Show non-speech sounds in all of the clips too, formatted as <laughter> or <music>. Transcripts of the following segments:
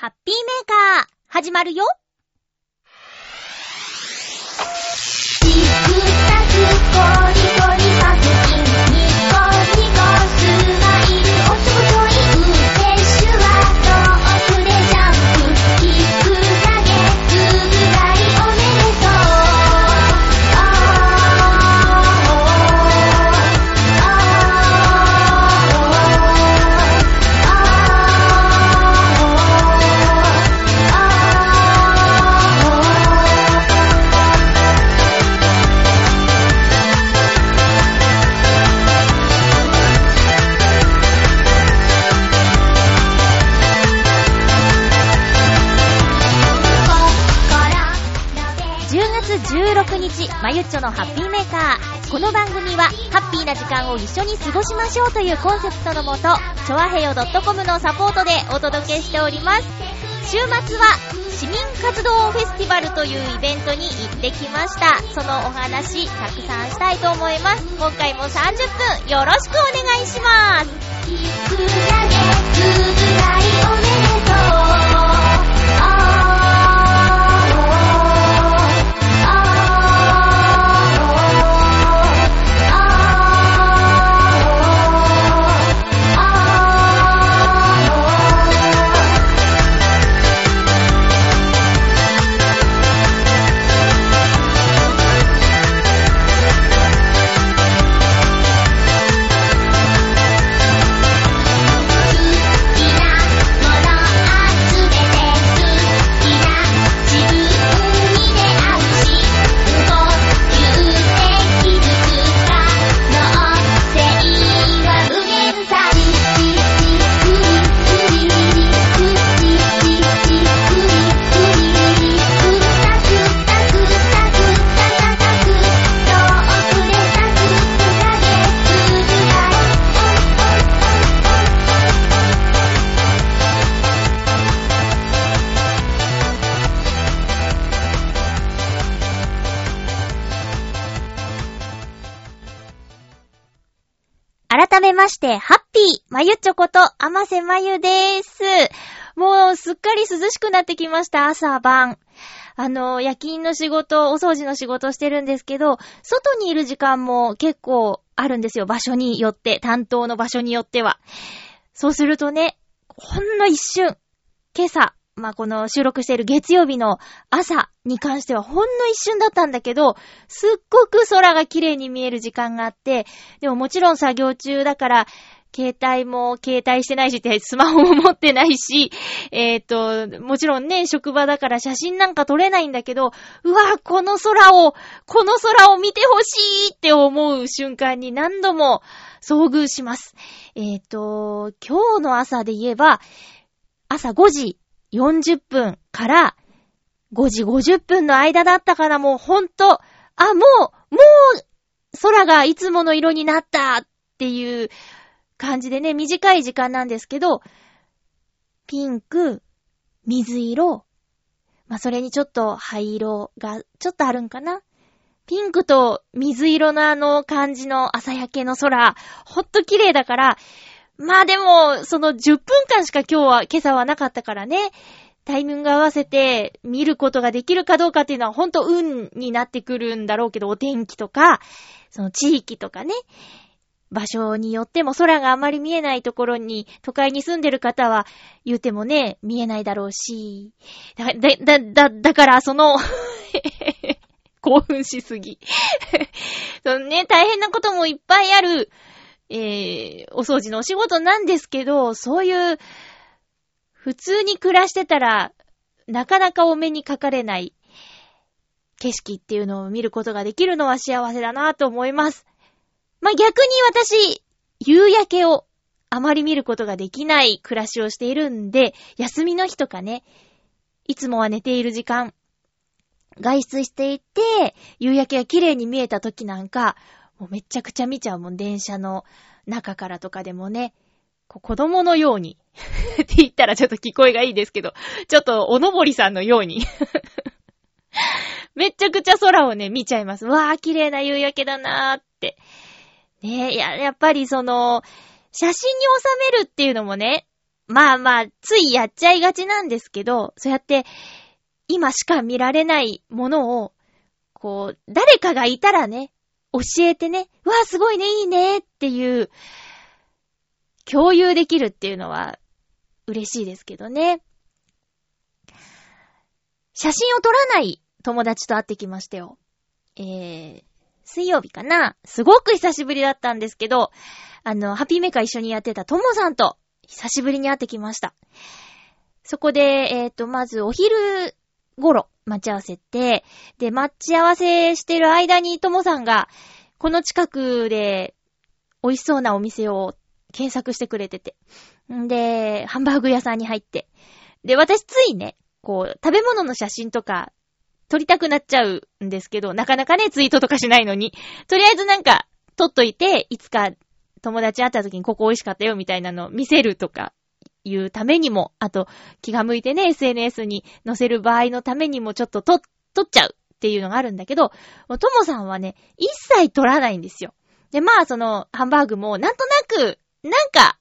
ハッピーメーカー、始まるよ。まゆっちょのハッピーメーカー。この番組は、ハッピーな時間を一緒に過ごしましょうというコンセプトのもと、ちょわへよ .com のサポートでお届けしております。週末は、市民活動フェスティバルというイベントに行ってきました。そのお話、たくさんしたいと思います。今回も30分、よろしくお願いします。して、ハッピーまゆちょこと、あませまゆです。もう、すっかり涼しくなってきました、朝晩。あの、夜勤の仕事、お掃除の仕事してるんですけど、外にいる時間も結構あるんですよ、場所によって、担当の場所によっては。そうするとね、ほんの一瞬、今朝、まあ、この収録している月曜日の朝に関してはほんの一瞬だったんだけど、すっごく空が綺麗に見える時間があって、でももちろん作業中だから、携帯も携帯してないし、スマホも持ってないし、えっ、と、もちろんね、職場だから写真なんか撮れないんだけど、うわこの空を、この空を見てほしいって思う瞬間に何度も遭遇します。えっ、と、今日の朝で言えば、朝5時40分から5時50分の間だったからもうほんと、あ、もう、もう、空がいつもの色になったっていう感じでね、短い時間なんですけど、ピンク、水色、まあ、それにちょっと灰色がちょっとあるんかな。ピンクと水色のあの感じの朝焼けの空、ほんと綺麗だから、まあでも、その10分間しか今日は、今朝はなかったからね、タイミング合わせて見ることができるかどうかっていうのはほんと運になってくるんだろうけど、お天気とか、その地域とかね、場所によっても空があまり見えないところに、都会に住んでる方は言うてもね、見えないだろうし、だ、だ、だ、だ、からその、<laughs> 興奮しすぎ。<laughs> そのね、大変なこともいっぱいある、えー、お掃除のお仕事なんですけど、そういう、普通に暮らしてたら、なかなかお目にかかれない景色っていうのを見ることができるのは幸せだなと思います。まあ、逆に私、夕焼けをあまり見ることができない暮らしをしているんで、休みの日とかね、いつもは寝ている時間、外出していて、夕焼けが綺麗に見えた時なんか、もうめちゃくちゃ見ちゃうもん、電車の中からとかでもね、子供のように <laughs> って言ったらちょっと聞こえがいいですけど、ちょっとおのぼりさんのように <laughs> めちゃくちゃ空をね、見ちゃいます。わー、綺麗な夕焼けだなーって。ねえ、や、やっぱりその、写真に収めるっていうのもね、まあまあ、ついやっちゃいがちなんですけど、そうやって、今しか見られないものを、こう、誰かがいたらね、教えてね、わあ、すごいね、いいねっていう、共有できるっていうのは、嬉しいですけどね。写真を撮らない友達と会ってきましたよ。えー、水曜日かなすごく久しぶりだったんですけど、あの、ハピーメカ一緒にやってたともさんと、久しぶりに会ってきました。そこで、えっ、ー、と、まずお昼頃、待ち合わせて、で、待ち合わせしてる間にともさんが、この近くで、美味しそうなお店を検索してくれてて。んで、ハンバーグ屋さんに入って。で、私ついね、こう、食べ物の写真とか、撮りたくなっちゃうんですけど、なかなかね、ツイートとかしないのに。とりあえずなんか、撮っといて、いつか友達会った時にここ美味しかったよみたいなのを見せるとか、いうためにも、あと、気が向いてね、SNS に載せる場合のためにもちょっと撮、撮っちゃうっていうのがあるんだけど、ともさんはね、一切撮らないんですよ。で、まあ、その、ハンバーグも、なんとなく、なんか、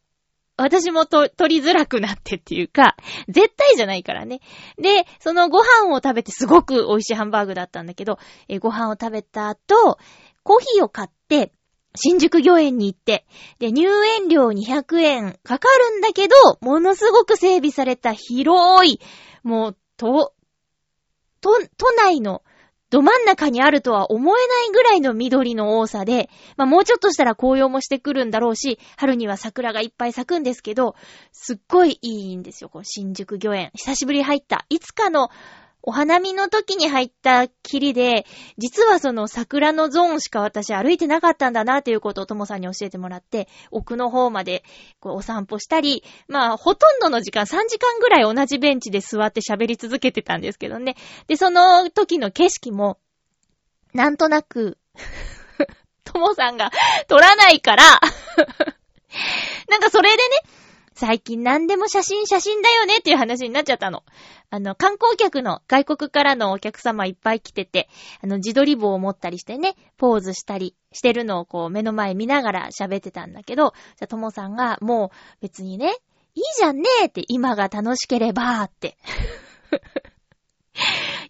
私もと、取りづらくなってっていうか、絶対じゃないからね。で、そのご飯を食べてすごく美味しいハンバーグだったんだけど、えご飯を食べた後、コーヒーを買って、新宿御苑に行って、で、入園料200円かかるんだけど、ものすごく整備された広い、もう、と、と、都内のど真ん中にあるとは思えないぐらいの緑の多さで、まあもうちょっとしたら紅葉もしてくるんだろうし、春には桜がいっぱい咲くんですけど、すっごいいいんですよ、この新宿御苑。久しぶり入った。いつかのお花見の時に入った霧で、実はその桜のゾーンしか私歩いてなかったんだなっていうことをともさんに教えてもらって、奥の方までこうお散歩したり、まあほとんどの時間、3時間ぐらい同じベンチで座って喋り続けてたんですけどね。で、その時の景色も、なんとなく <laughs> ともさんが撮らないからなんかそれでね、最近何でも写真写真だよねっていう話になっちゃったの。あの、観光客の外国からのお客様いっぱい来てて、あの、自撮り棒を持ったりしてね、ポーズしたりしてるのをこう目の前見ながら喋ってたんだけど、じゃともさんがもう別にね、いいじゃんねーって今が楽しければーって。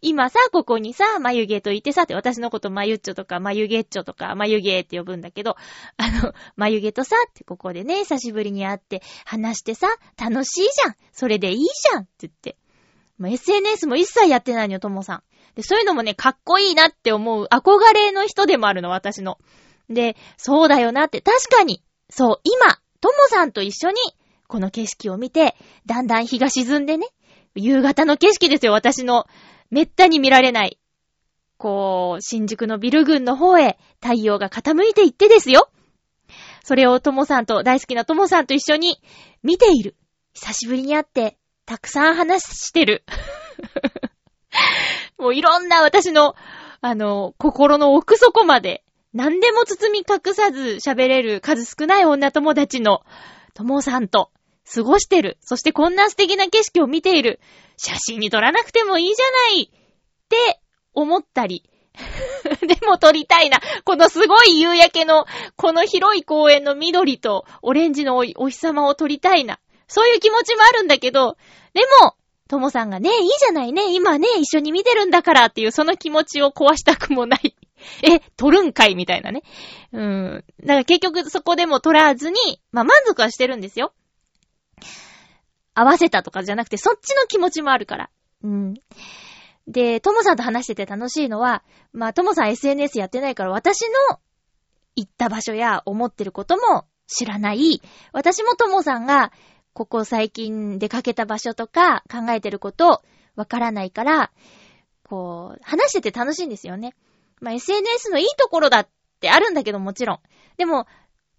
今さ、ここにさ、眉毛といてさ、って私のこと眉っちょとか眉毛っちょとか眉毛って呼ぶんだけど、あの、眉毛とさ、ってここでね、久しぶりに会って話してさ、楽しいじゃんそれでいいじゃんって言って。もう SNS も一切やってないのよ、ともさん。で、そういうのもね、かっこいいなって思う憧れの人でもあるの、私の。で、そうだよなって、確かに、そう、今、ともさんと一緒に、この景色を見て、だんだん日が沈んでね、夕方の景色ですよ、私の。めったに見られない。こう、新宿のビル群の方へ太陽が傾いていってですよ。それをともさんと、大好きなともさんと一緒に見ている。久しぶりに会って、たくさん話してる。<laughs> もういろんな私の、あの、心の奥底まで、何でも包み隠さず喋れる数少ない女友達の、ともさんと、過ごしてる。そしてこんな素敵な景色を見ている。写真に撮らなくてもいいじゃないって思ったり。<laughs> でも撮りたいな。このすごい夕焼けの、この広い公園の緑とオレンジのお日様を撮りたいな。そういう気持ちもあるんだけど、でも、ともさんがね、いいじゃないね、今ね、一緒に見てるんだからっていうその気持ちを壊したくもない。<laughs> え、撮るんかいみたいなね。うーん。だから結局そこでも撮らずに、まあ満足はしてるんですよ。合わせたとかじゃなくて、そっちの気持ちもあるから。うん。で、ともさんと話してて楽しいのは、まあ、ともさん SNS やってないから私の行った場所や思ってることも知らない。私もともさんが、ここ最近出かけた場所とか考えてることわからないから、こう、話してて楽しいんですよね。まあ、SNS のいいところだってあるんだけどもちろん。でも、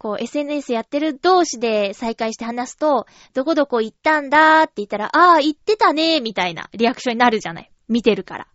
こう SNS やってる同士で再会して話すと、どこどこ行ったんだーって言ったら、あー、行ってたねー、みたいなリアクションになるじゃない。見てるから。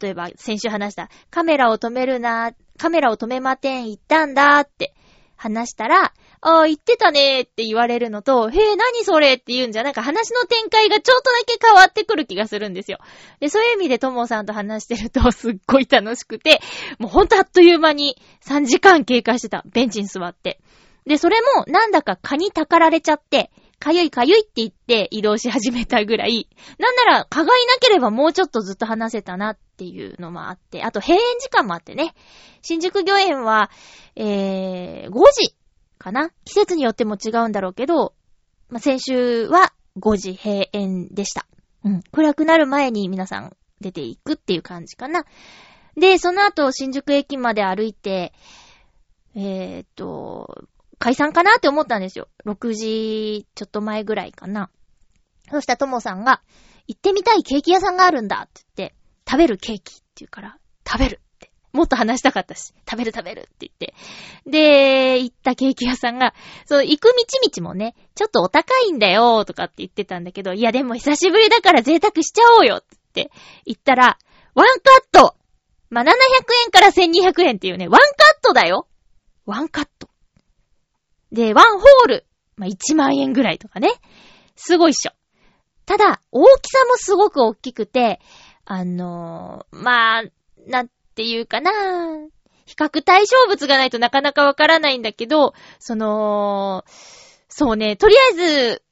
例えば、先週話した、カメラを止めるなー、カメラを止めまてん、行ったんだーって話したら、ああ、言ってたねーって言われるのと、へえ、何それって言うんじゃ、なんか話の展開がちょっとだけ変わってくる気がするんですよ。で、そういう意味でともさんと話してると <laughs> すっごい楽しくて、もうほんとあっという間に3時間経過してた。ベンチに座って。で、それもなんだか蚊にたかられちゃって、かゆいかゆいって言って移動し始めたぐらい、なんなら蚊がいなければもうちょっとずっと話せたなっっていうのもあって、あと閉園時間もあってね、新宿御苑は、えー、5時かな？季節によっても違うんだろうけど、まあ、先週は5時閉園でした。うん。暗くなる前に皆さん出ていくっていう感じかな。で、その後、新宿駅まで歩いて、えー、っと、解散かなって思ったんですよ。6時ちょっと前ぐらいかな。そしたらともさんが、行ってみたいケーキ屋さんがあるんだって言って、食べるケーキって言うから、食べるって。もっと話したかったし、食べる食べるって言って。で、行ったケーキ屋さんが、そう、行く道々もね、ちょっとお高いんだよとかって言ってたんだけど、いやでも久しぶりだから贅沢しちゃおうよって言ったら、ワンカットま、700円から1200円っていうね、ワンカットだよワンカット。で、ワンホール。まあ、1万円ぐらいとかね。すごいっしょ。ただ、大きさもすごく大きくて、あの、まあ、なんていうかな比較対象物がないとなかなかわからないんだけど、その、そうね、とりあえず、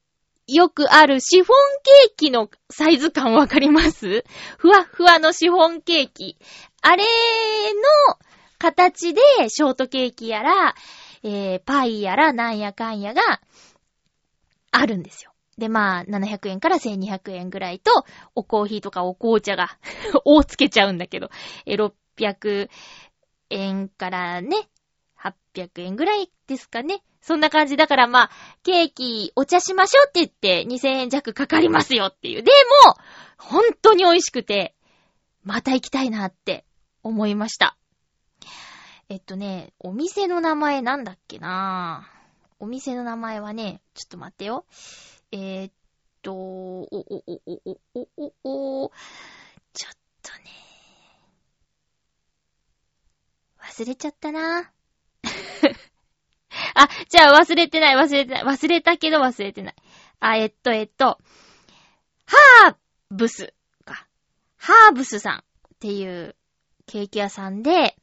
よくあるシフォンケーキのサイズ感わかります？ふわふわのシフォンケーキ。あれの形でショートケーキやら、えー、パイやらなんやかんやがあるんですよ。で、まあ、700円から1200円ぐらいと、おコーヒーとかお紅茶が <laughs> 大つけちゃうんだけど、え、600円からね、800円ぐらいですかね。そんな感じだからまあ、ケーキお茶しましょうって言って2000円弱かかりますよっていう。でも、本当に美味しくて、また行きたいなって思いました。えっとね、お店の名前なんだっけなぁお店の名前はね、ちょっと待ってよ。えー、っと、お、お、お、お、お、お、お、ちょっとね、忘れちゃったな。<laughs> あ、じゃあ忘れてない、忘れてない、忘れたけど忘れてない。あ、えっと、えっと、ハーブスか。ハーブスさんっていうケーキ屋さんで、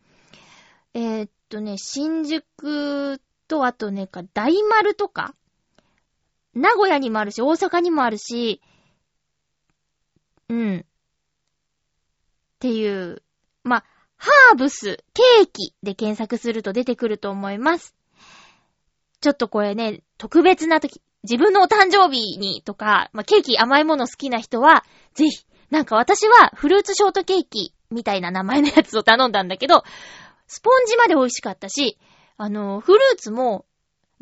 えー、っとね、新宿と、あとね、か、大丸とか、名古屋にもあるし、大阪にもあるし、うん。っていう、まハーブス、ケーキで検索すると出てくると思います。ちょっとこれね、特別な時、自分のお誕生日にとか、ま、ケーキ甘いもの好きな人は、ぜひ、なんか私はフルーツショートケーキみたいな名前のやつを頼んだんだけど、スポンジまで美味しかったし、あの、フルーツも、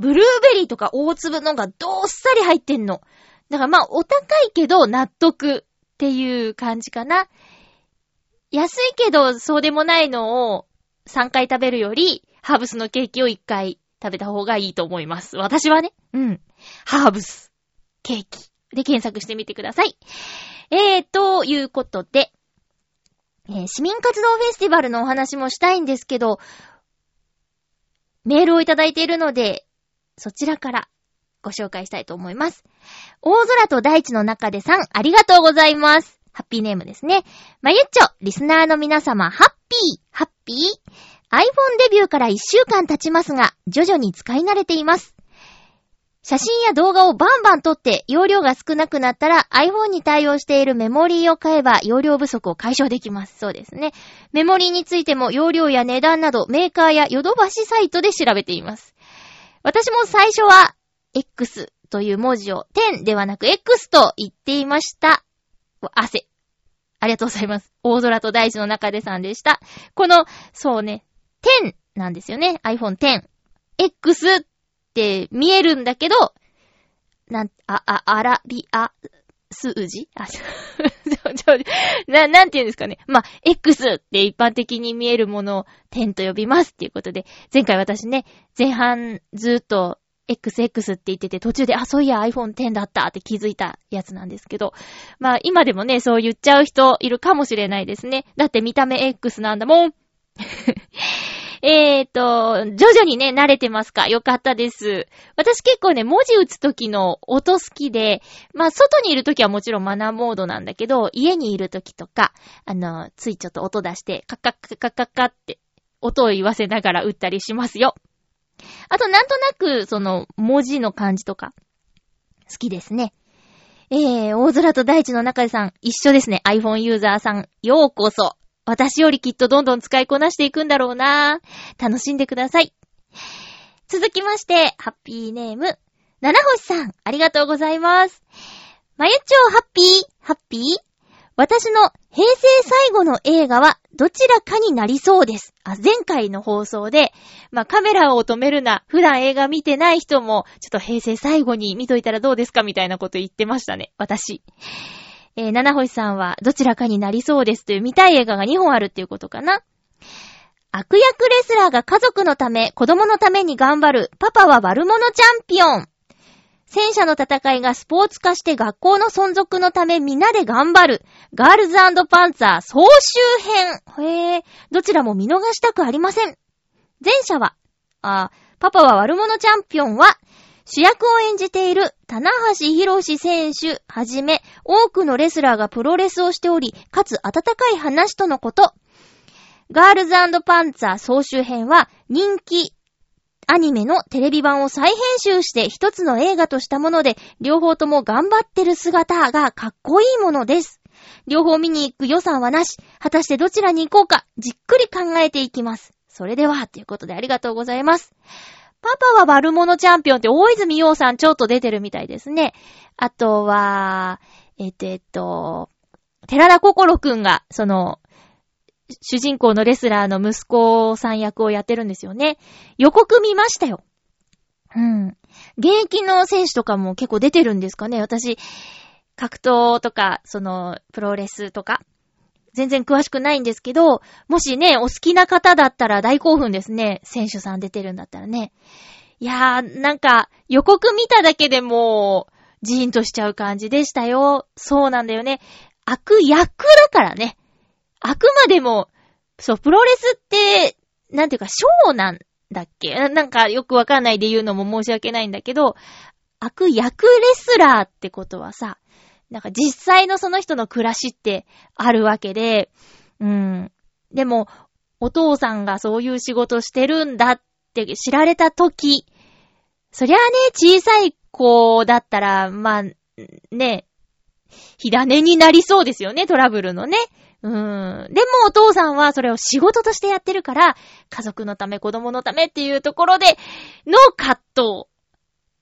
ブルーベリーとか大粒のがどっさり入ってんの。だからまあ、お高いけど納得っていう感じかな。安いけどそうでもないのを3回食べるより、ハーブスのケーキを1回食べた方がいいと思います。私はね。うん。ハーブス、ケーキで検索してみてください。えー、ということで、えー、市民活動フェスティバルのお話もしたいんですけど、メールをいただいているので、そちらからご紹介したいと思います。大空と大地の中でさん、ありがとうございます。ハッピーネームですね。まゆっちょ、リスナーの皆様、ハッピー、ハッピー ?iPhone デビューから1週間経ちますが、徐々に使い慣れています。写真や動画をバンバン撮って容量が少なくなったら iPhone に対応しているメモリーを買えば容量不足を解消できます。そうですね。メモリーについても容量や値段などメーカーやヨドバシサイトで調べています。私も最初は X という文字を10ではなく X と言っていました。汗。ありがとうございます。大空と大地の中でさんでした。この、そうね、10なんですよね。iPhone 10。X って見えるんだけど、なん、あ、あ、あらび、あ、数字？あ、ちょ、<laughs> ちょ、な、なんて言うんですかね。まあ、X って一般的に見えるものを10と呼びますっていうことで、前回私ね、前半ずっと XX って言ってて、途中で、あ、そういや iPhone X だったって気づいたやつなんですけど、まあ今でもね、そう言っちゃう人いるかもしれないですね。だって見た目 X なんだもん。えーと、徐々にね、慣れてますか？よかったです。私結構ね、文字打つ時の音好きで、まあ、外にいる時はもちろんマナーモードなんだけど、家にいる時とか、あの、ついちょっと音出して、カッカッカッカッカッカって、音を言わせながら打ったりしますよ。あと、なんとなく、その、文字の感じとか、好きですね。えー、大空と大地の中でさん、一緒ですね。iPhone ユーザーさん、ようこそ。私よりきっとどんどん使いこなしていくんだろうな楽しんでください。続きまして、ハッピーネーム、七星さん、ありがとうございます。まゆちょハッピー、ハッピー？私の平成最後の映画はどちらかになりそうです。あ、前回の放送で、まあ、カメラを止めるな、普段映画見てない人も、ちょっと平成最後に見といたらどうですかみたいなこと言ってましたね、私。えー、七星さんはどちらかになりそうですという見たい映画が2本あるっていうことかな。悪役レスラーが家族のため、子供のために頑張る、パパは悪者チャンピオン。戦車の戦いがスポーツ化して学校の存続のため皆で頑張る。ガールズパンツァー総集編。へえ、どちらも見逃したくありません。前者は、あ、パパは悪者チャンピオンは、主役を演じている、棚橋博士選手はじめ、多くのレスラーがプロレスをしており、かつ温かい話とのこと。ガールズパンツァー総集編は、人気アニメのテレビ版を再編集して一つの映画としたもので、両方とも頑張ってる姿がかっこいいものです。両方見に行く予算はなし。果たしてどちらに行こうか、じっくり考えていきます。それでは、ということでありがとうございます。パパは悪者チャンピオンって大泉洋さんちょっと出てるみたいですね。あとは、えっと、えっと、寺田心くんが、その、主人公のレスラーの息子さん役をやってるんですよね。予告見ましたよ。うん。現役の選手とかも結構出てるんですかね私、格闘とか、その、プロレスとか、全然詳しくないんですけど、もしね、お好きな方だったら大興奮ですね。選手さん出てるんだったらね。いやー、なんか、予告見ただけでもう、ジーンとしちゃう感じでしたよ。そうなんだよね。悪役だからね。あくまでも、そう、プロレスって、なんていうか、ショーなんだっけ？ななんかよくわかんないで言うのも申し訳ないんだけど、悪役レスラーってことはさ、なんか実際のその人の暮らしってあるわけで、うん。でも、お父さんがそういう仕事してるんだって知られたとき、そりゃあね、小さい子だったら、まあ、ね、火種になりそうですよね、トラブルのね。うん。でもお父さんはそれを仕事としてやってるから、家族のため、子供のためっていうところでの葛藤。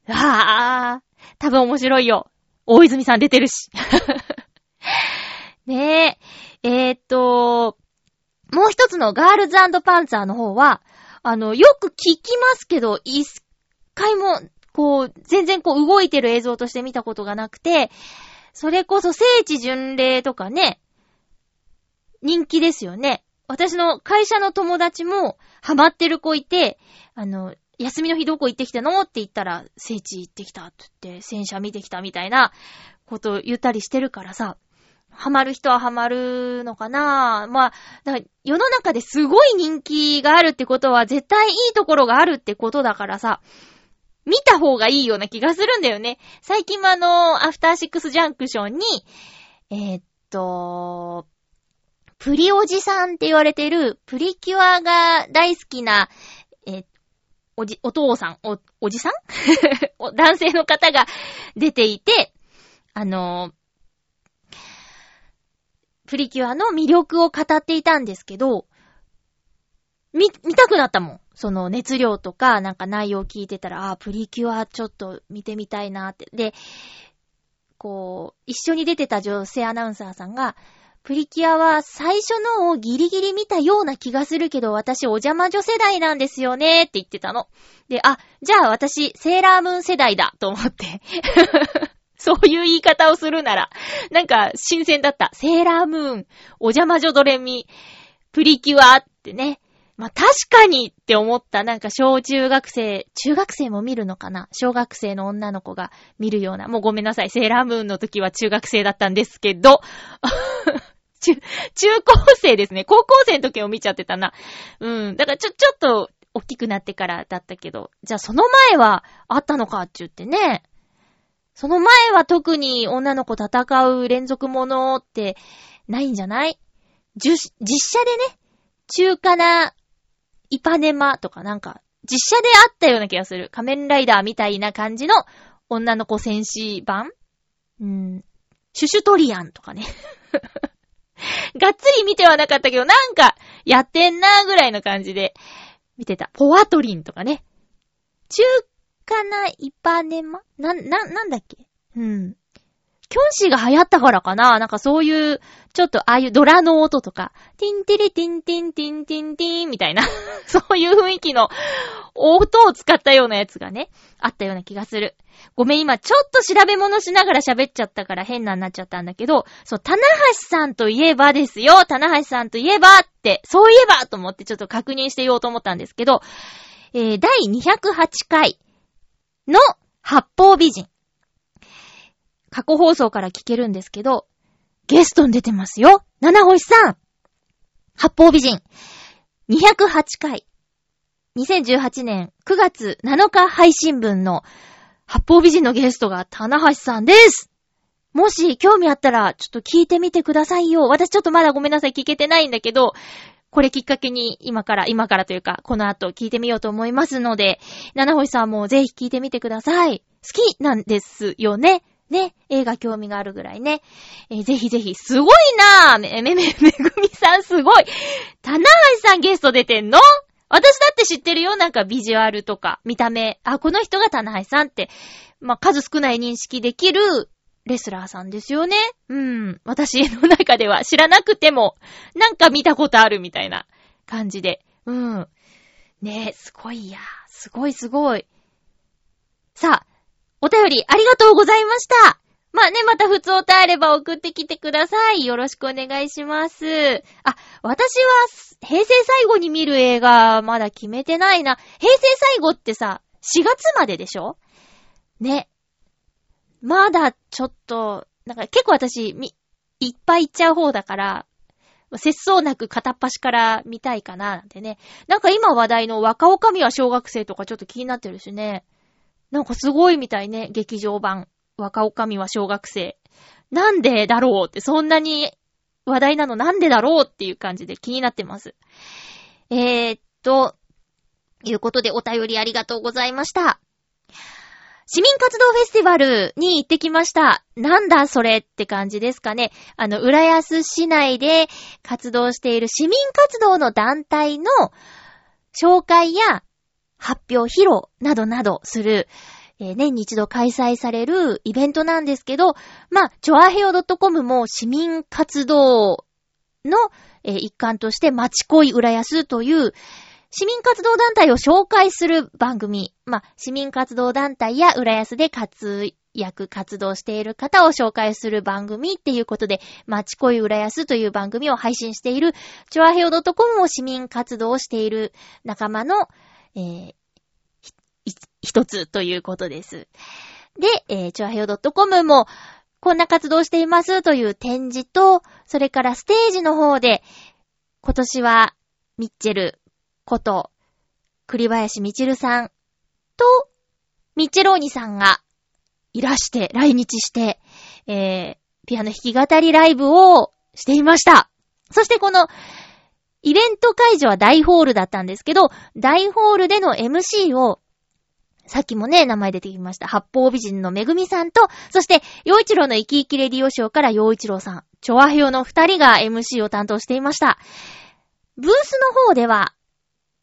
ああ、多分面白いよ。大泉さん出てるし。<laughs> ねえ。えー、っと、もう一つのガールズパンツァーの方は、あの、よく聞きますけど、一回も、こう、全然こう動いてる映像として見たことがなくて、それこそ聖地巡礼とかね、人気ですよね。私の会社の友達もハマってる子いて、あの、休みの日どこ行ってきたの？って言ったら、聖地行ってきたって言って、戦車見てきたみたいなことを言ったりしてるからさ、ハマる人はハマるのかな？まあ、だから世の中ですごい人気があるってことは絶対いいところがあるってことだからさ、見た方がいいような気がするんだよね。最近もあの、アフターシックスジャンクションに、えーっと、プリおじさんって言われてる、プリキュアが大好きな、えーおじ、お父さん、お、おじさん？<laughs> 男性の方が出ていて、あの、プリキュアの魅力を語っていたんですけど、見、見たくなったもん。その熱量とか、なんか内容聞いてたら、ああ、プリキュアちょっと見てみたいなって。で、こう、一緒に出てた女性アナウンサーさんが、プリキュアは最初のをギリギリ見たような気がするけど、私お邪魔女世代なんですよねって言ってたの。で、あ、じゃあ私、セーラームーン世代だと思って。<laughs> そういう言い方をするなら、なんか新鮮だった。セーラームーン、お邪魔女ドレミ、プリキュアってね。まあ、確かにって思った。なんか小中学生、中学生も見るのかな？小学生の女の子が見るような。もうごめんなさい。セーラームーンの時は中学生だったんですけど。<laughs> 中、中高生ですね。高校生の時を見ちゃってたな。うん。だからちょ、ちょっと、大きくなってからだったけど。じゃあその前はあったのかって言ってね。その前は特に女の子戦う連続ものってないんじゃない？じゅ実写でね、中華なイパネマとかなんか、実写であったような気がする。仮面ライダーみたいな感じの女の子戦士版うん。シュシュトリアンとかね。<laughs> がっつり見てはなかったけど、なんか、やってんなーぐらいの感じで、見てた。ポワトリンとかね。中華なイパネマ？な、な、なんだっけ？うん。キョンシーが流行ったからかな。なんかそういう、ちょっとああいうドラの音とか、ティンテレティンティンティンティンティンみたいな、<laughs> そういう雰囲気の音を使ったようなやつがね、あったような気がする。ごめん、今ちょっと調べ物しながら喋っちゃったから変なになっちゃったんだけど、そう、棚橋さんといえばですよ、棚橋さんといえばって、そういえばと思ってちょっと確認して言おうと思ったんですけど、えー、第208回の八方美人。過去放送から聞けるんですけど、ゲストに出てますよ七星さん八方美人。208回。2018年9月7日配信分の八方美人のゲストが棚橋さんです。もし興味あったら、ちょっと聞いてみてくださいよ。私ちょっとまだごめんなさい、聞けてないんだけど、これきっかけに今から、今からというか、この後聞いてみようと思いますので、七星さんもぜひ聞いてみてください。好きなんですよね？ね。映画興味があるぐらいね。えーぜひぜひ、すごいなぁめ、め、め、<laughs> めぐみさんすごい棚橋さんゲスト出てんの？私だって知ってるよなんかビジュアルとか、見た目。あ、この人が棚橋さんって、まあ、数少ない認識できるレスラーさんですよね。うん。私の中では知らなくても、なんか見たことあるみたいな感じで。うん。ねえ、すごいや。すごいすごい。さあ、お便りありがとうございました。まあね、また普通お便れば送ってきてください。よろしくお願いします。あ、私は、平成最後に見る映画、まだ決めてないな。平成最後ってさ、4月まででしょ？ね。まだちょっと、なんか結構私、み、いっぱい行っちゃう方だから、節操なく片っ端から見たいかな、なんてね。なんか今話題の若女将は小学生とかちょっと気になってるしね。なんかすごいみたいね、劇場版。若女将は小学生。なんでだろうって、そんなに話題なの？なんでだろうっていう感じで気になってます。えー、っと、いうことでお便りありがとうございました。市民活動フェスティバルに行ってきました。なんだそれって感じですかね。あの、浦安市内で活動している市民活動の団体の紹介や発表、披露などなどする、えー年に一度開催されるイベントなんですけど、まあ、チョアヘオ .com も市民活動の、えー一環として、町恋浦安という、市民活動団体を紹介する番組。まあ、市民活動団体や浦安で活躍、活動している方を紹介する番組っていうことで、町恋浦安という番組を配信している、チョアヘオ .com も市民活動をしている仲間の、えーひひ一つということです。で、えー、チョアヘオ .com も、こんな活動していますという展示と、それからステージの方で、今年は、ミッチェルこと、栗林みちるさんと、ミッチェローニさんがいらして、来日して、えー、ピアノ弾き語りライブをしていました。そしてこの、イベント会場は大ホールだったんですけど、大ホールでの MC を、さっきもね、名前出てきました。八方美人のめぐみさんと、そして、洋一郎の生き生きレディオショーから洋一郎さん、チョアヘヨの二人が MC を担当していました。ブースの方では、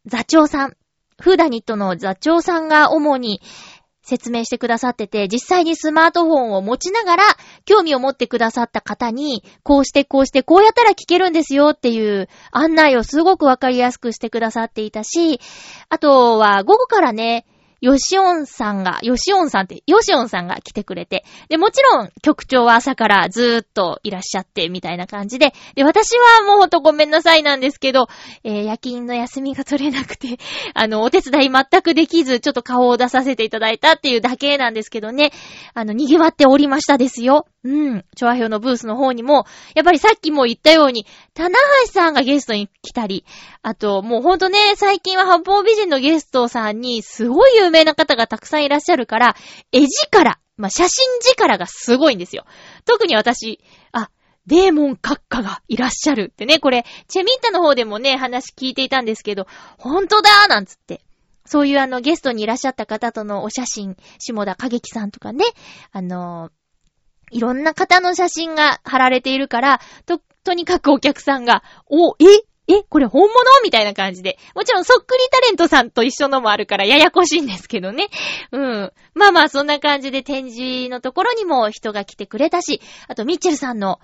座長さん、フーダニットの座長さんが主に説明してくださってて、実際にスマートフォンを持ちながら、興味を持ってくださった方に、こうしてこうしてこうやったら聞けるんですよっていう案内をすごくわかりやすくしてくださっていたし、あとは午後からね、ヨシオンさんが、ヨシオンさんって、ヨシオンさんが来てくれて、で、もちろん局長は朝からずーっといらっしゃって、みたいな感じで、で、私はもうほんとごめんなさいなんですけど、えー夜勤の休みが取れなくて、<laughs> あの、お手伝い全くできず、ちょっと顔を出させていただいたっていうだけなんですけどね、あの、賑わっておりましたですよ。うん。チョアヘヨのブースの方にも、やっぱりさっきも言ったように、棚橋さんがゲストに来たり、あと、もうほんとね、最近は八方美人のゲストさんに、すごい有名な方がたくさんいらっしゃるから、絵力、まあ、写真力がすごいんですよ。特に私、あ、デーモン閣下がいらっしゃるってね、これ、チェミンタの方でもね、話聞いていたんですけど、ほんとだーなんつって。そういうあの、ゲストにいらっしゃった方とのお写真、下田景樹さんとかね、あの、いろんな方の写真が貼られているから、と、とにかくお客さんが、お、え？え、これ本物？みたいな感じで。もちろんそっくりタレントさんと一緒のもあるからややこしいんですけどね。うん。まあまあそんな感じで展示のところにも人が来てくれたし、あとミッチェルさんの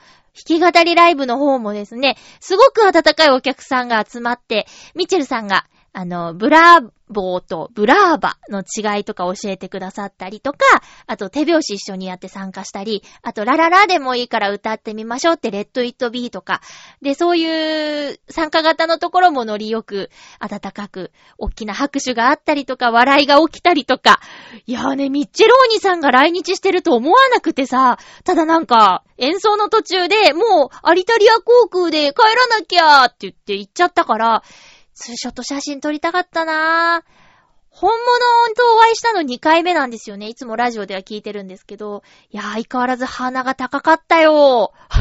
弾き語りライブの方もですね、すごく温かいお客さんが集まって、ミッチェルさんがあの、 bravo と brava の違いとか教えてくださったりとか、あと手拍子一緒にやって参加したり、あとラララでもいいから歌ってみましょうって Let It Be とか、で、そういう参加型のところもノリよく、温かく、大きな拍手があったりとか、笑いが起きたりとか、いやーね、ミッチェローニさんが来日してると思わなくてさ、ただなんか、演奏の途中でもう、アリタリア航空で帰らなきゃーって言って行っちゃったから、ツーショット写真撮りたかったなぁ。本物とお会いしたの2回目なんですよね。いつもラジオでは聞いてるんですけど。いやー、相変わらず鼻が高かったよ。<laughs>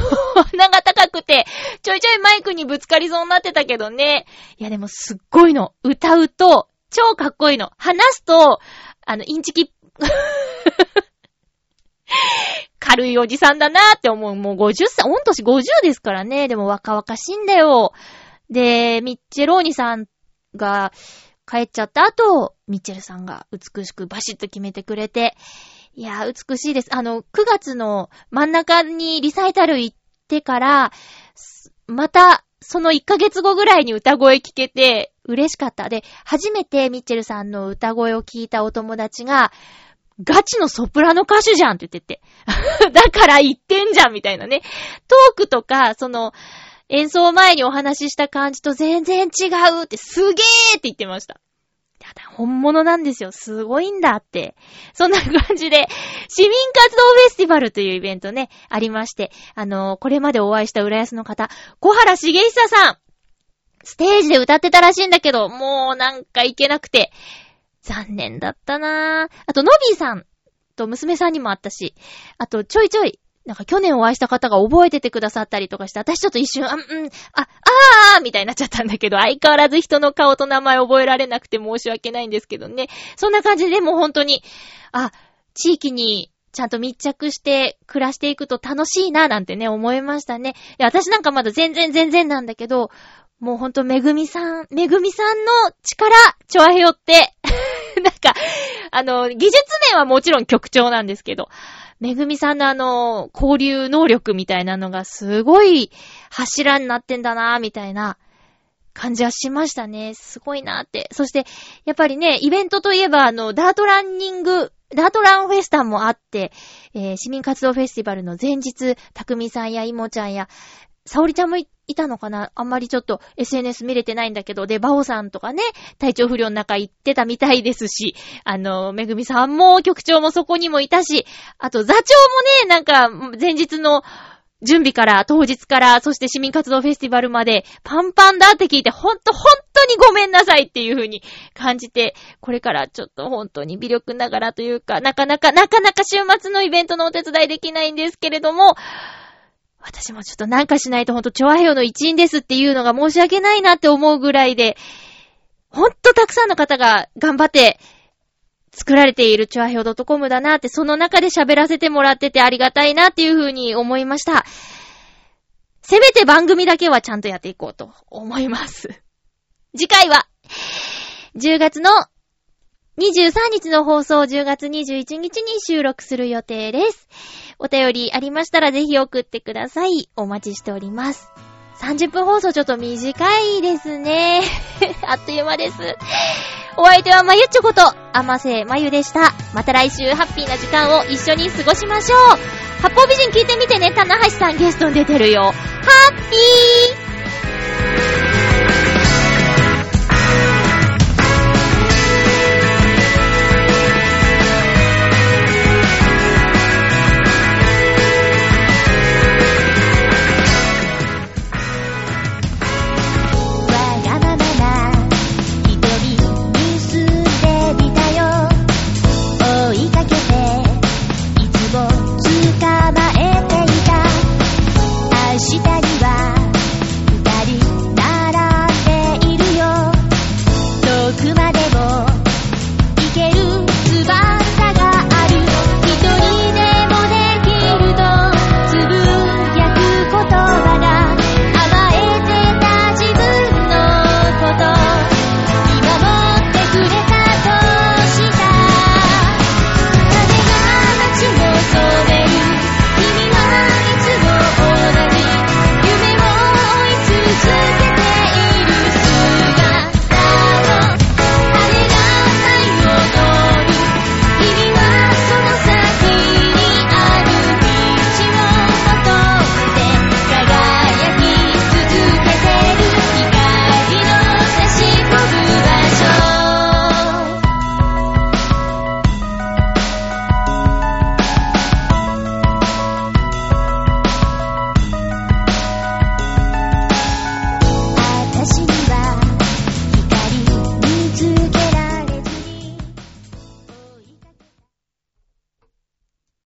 鼻が高くて、ちょいちょいマイクにぶつかりそうになってたけどね。いや、でもすっごいの。歌うと、超かっこいいの。話すと、あの、インチキ、<laughs> 軽いおじさんだなーって思う。もう50歳、御年50ですからね。でも若々しいんだよ。で、ミッチェローニさんが帰っちゃった後、ミッチェルさんが美しくバシッと決めてくれて、いやー、美しいです。あの、9月の真ん中にリサイタル行ってから、また、その1ヶ月後ぐらいに歌声聞けて嬉しかった。で、初めてミッチェルさんの歌声を聞いたお友達が、ガチのソプラノ歌手じゃんって言ってて。<laughs> だから言ってんじゃんみたいなね。トークとか、その、演奏前にお話しした感じと全然違うってすげーって言ってました。本物なんですよ。すごいんだって。そんな感じで、市民活動フェスティバルというイベントね、ありまして、あのー、これまでお会いした浦安の方、小原茂久さん、ステージで歌ってたらしいんだけど、もうなんかいけなくて、残念だったなぁ。あと、のびーさんと娘さんにもあったし、あと、ちょいちょい、なんか去年お会いした方が覚えててくださったりとかして、私ちょっと一瞬、あ、うん、あ、あーみたいになっちゃったんだけど、<laughs> 相変わらず人の顔と名前覚えられなくて申し訳ないんですけどね。そんな感じでもう本当に、あ、地域にちゃんと密着して暮らしていくと楽しいな、なんてね、思いましたね。いや、私なんかまだ全然全然なんだけど、もうほんと、めぐみさん、めぐみさんの力、ちょあへよって、<laughs> なんか、あの、技術面はもちろん局長なんですけど、めぐみさんのあの、交流能力みたいなのがすごい柱になってんだなぁ、みたいな感じはしましたね。すごいなって。そして、やっぱりね、イベントといえばあの、ダートランニング、ダートランフェスタもあって、えー、市民活動フェスティバルの前日、たくみさんやいもちゃんや、さおりちゃんもいたのかな？あんまりちょっと SNS 見れてないんだけど、で、バオさんとかね、体調不良の中行ってたみたいですし、あの、めぐみさんも局長もそこにもいたし、あと座長もね、なんか、前日の準備から、当日から、そして市民活動フェスティバルまで、パンパンだって聞いて、ほんと、ほんとにごめんなさいっていう風に感じて、これからちょっと本当に微力ながらというか、なかなか、なかなか週末のイベントのお手伝いできないんですけれども、私もちょっとなんかしないとほんと、チョアヘヨの一員ですっていうのが申し訳ないなって思うぐらいで、ほんとたくさんの方が頑張って作られているチョアヘヨ .com だなって、その中で喋らせてもらっててありがたいなっていうふうに思いました。せめて番組だけはちゃんとやっていこうと思います。次回は、10月の23日の放送10月21日に収録する予定です。お便りありましたらぜひ送ってください。お待ちしております。30分放送ちょっと短いですね。<laughs> あっという間です。お相手はまゆっちょこと、あませまゆでした。また来週ハッピーな時間を一緒に過ごしましょう。八方美人聞いてみてね、棚橋さんゲストに出てるよ。ハッピー